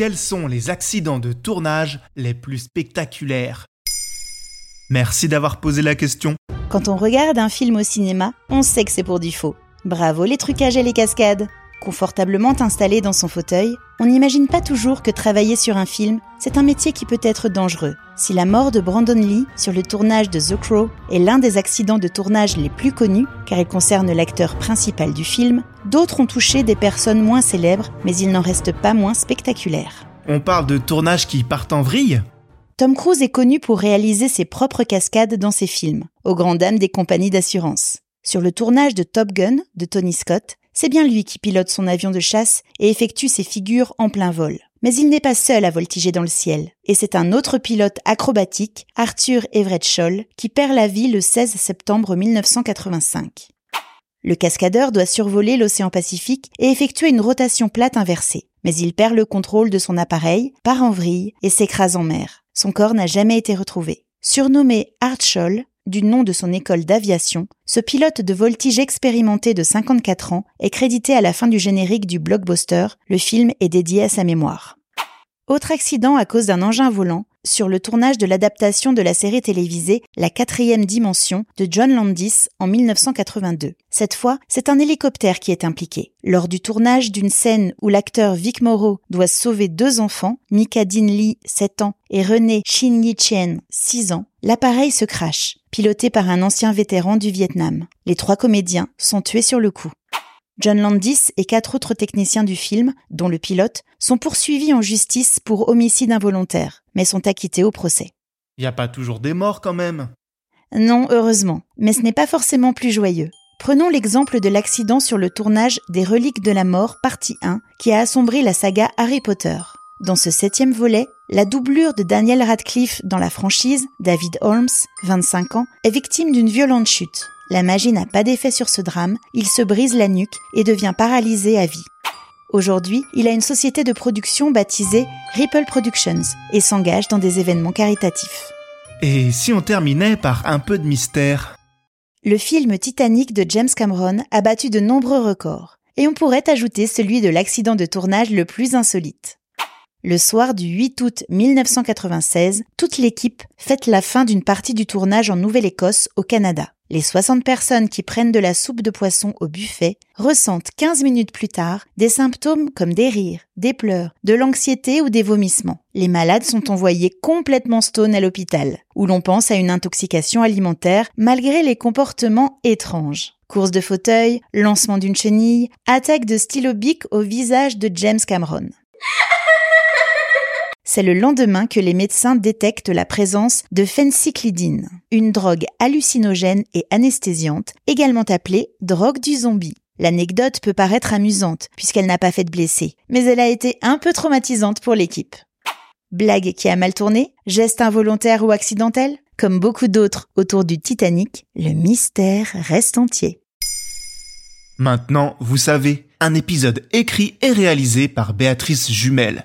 quels sont les accidents de tournage les plus spectaculaires Merci d'avoir posé la question. Quand on regarde un film au cinéma, on sait que c'est pour du faux. Bravo les trucages et les cascades Confortablement installé dans son fauteuil, on n'imagine pas toujours que travailler sur un film, c'est un métier qui peut être dangereux. Si la mort de Brandon Lee sur le tournage de The Crow est l'un des accidents de tournage les plus connus, car il concerne l'acteur principal du film, d'autres ont touché des personnes moins célèbres, mais il n'en reste pas moins spectaculaire. On parle de tournage qui partent en vrille? Tom Cruise est connu pour réaliser ses propres cascades dans ses films, aux grandes dames des compagnies d'assurance. Sur le tournage de Top Gun de Tony Scott, c'est bien lui qui pilote son avion de chasse et effectue ses figures en plein vol. Mais il n'est pas seul à voltiger dans le ciel, et c'est un autre pilote acrobatique, Arthur Everett Scholl, qui perd la vie le 16 septembre 1985. Le cascadeur doit survoler l'océan Pacifique et effectuer une rotation plate inversée, mais il perd le contrôle de son appareil, part en vrille et s'écrase en mer. Son corps n'a jamais été retrouvé. Surnommé Art Scholl, du nom de son école d'aviation, ce pilote de voltige expérimenté de 54 ans est crédité à la fin du générique du blockbuster, le film est dédié à sa mémoire. Autre accident à cause d'un engin volant, sur le tournage de l'adaptation de la série télévisée La quatrième dimension de John Landis en 1982. Cette fois, c'est un hélicoptère qui est impliqué. Lors du tournage d'une scène où l'acteur Vic Morrow doit sauver deux enfants, Mika Din Lee, 7 ans, et René Shin Yi Chen, 6 ans, l'appareil se crache, piloté par un ancien vétéran du Vietnam. Les trois comédiens sont tués sur le coup. John Landis et quatre autres techniciens du film, dont le pilote, sont poursuivis en justice pour homicide involontaire, mais sont acquittés au procès. Y a pas toujours des morts quand même Non, heureusement, mais ce n'est pas forcément plus joyeux. Prenons l'exemple de l'accident sur le tournage des Reliques de la Mort, partie 1, qui a assombri la saga Harry Potter. Dans ce septième volet, la doublure de Daniel Radcliffe dans la franchise, David Holmes, 25 ans, est victime d'une violente chute. La magie n'a pas d'effet sur ce drame, il se brise la nuque et devient paralysé à vie. Aujourd'hui, il a une société de production baptisée Ripple Productions et s'engage dans des événements caritatifs. Et si on terminait par un peu de mystère? Le film Titanic de James Cameron a battu de nombreux records, et on pourrait ajouter celui de l'accident de tournage le plus insolite. Le soir du 8 août 1996, toute l'équipe fête la fin d'une partie du tournage en Nouvelle-Écosse, au Canada. Les 60 personnes qui prennent de la soupe de poisson au buffet ressentent 15 minutes plus tard des symptômes comme des rires, des pleurs, de l'anxiété ou des vomissements. Les malades sont envoyés complètement stone à l'hôpital, où l'on pense à une intoxication alimentaire malgré les comportements étranges. Course de fauteuil, lancement d'une chenille, attaque de stylo bic au visage de James Cameron. C'est le lendemain que les médecins détectent la présence de phencyclidine, une drogue hallucinogène et anesthésiante, également appelée drogue du zombie. L'anecdote peut paraître amusante, puisqu'elle n'a pas fait de blessés, mais elle a été un peu traumatisante pour l'équipe. Blague qui a mal tourné Geste involontaire ou accidentel Comme beaucoup d'autres autour du Titanic, le mystère reste entier. Maintenant, vous savez, un épisode écrit et réalisé par Béatrice Jumel.